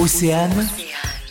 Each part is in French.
Océane,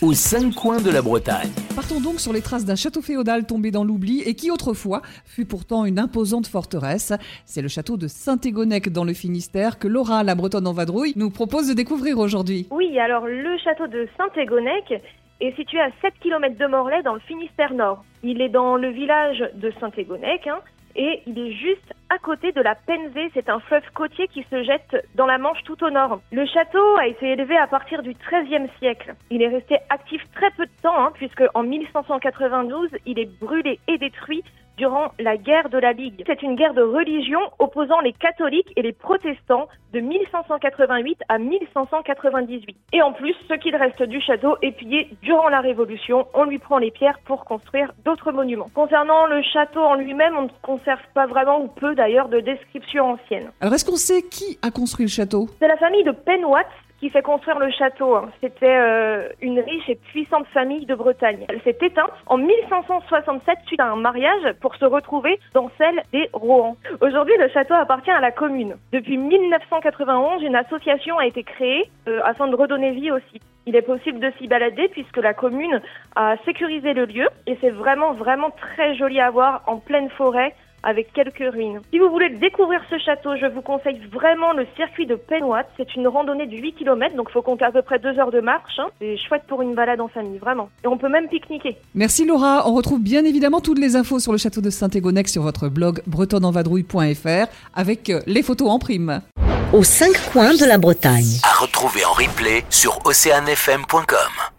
aux cinq coins de la Bretagne. Partons donc sur les traces d'un château féodal tombé dans l'oubli et qui autrefois fut pourtant une imposante forteresse. C'est le château de Saint-Égonec dans le Finistère que Laura, la bretonne en vadrouille, nous propose de découvrir aujourd'hui. Oui, alors le château de Saint-Égonec est situé à 7 km de Morlaix dans le Finistère Nord. Il est dans le village de Saint-Égonec hein, et il est juste à côté de la Penzée. C'est un fleuve côtier qui se jette dans la Manche tout au nord. Le château a été élevé à partir du XIIIe siècle. Il est resté actif très peu de temps, hein, puisque en 1592, il est brûlé et détruit durant la guerre de la Ligue. C'est une guerre de religion opposant les catholiques et les protestants de 1588 à 1598. Et en plus, ce qu'il reste du château est pillé durant la Révolution. On lui prend les pierres pour construire d'autres monuments. Concernant le château en lui-même, on ne conserve pas vraiment ou peu d'ailleurs de descriptions anciennes. Alors est-ce qu'on sait qui a construit le château? C'est la famille de Penwatts qui fait construire le château. hein. C'était euh, une riche et puissante famille de Bretagne. Elle s'est éteinte en 1567 suite à un mariage pour se retrouver dans celle des Rohan. Aujourd'hui, le château appartient à la commune. Depuis 1991, une association a été créée euh, afin de redonner vie au site. Il est possible de s'y balader puisque la commune a sécurisé le lieu et c'est vraiment vraiment très joli à voir en pleine forêt avec quelques ruines. Si vous voulez découvrir ce château, je vous conseille vraiment le circuit de Penwatt. C'est une randonnée de 8 km, donc faut compter à peu près 2 heures de marche. hein. C'est chouette pour une balade en famille, vraiment. Et on peut même pique-niquer. Merci Laura, on retrouve bien évidemment toutes les infos sur le château de Saint-Égonec sur votre blog bretonenvadrouille.fr avec euh, les photos en prime. aux cinq coins de la Bretagne. À retrouver en replay sur oceanfm.com.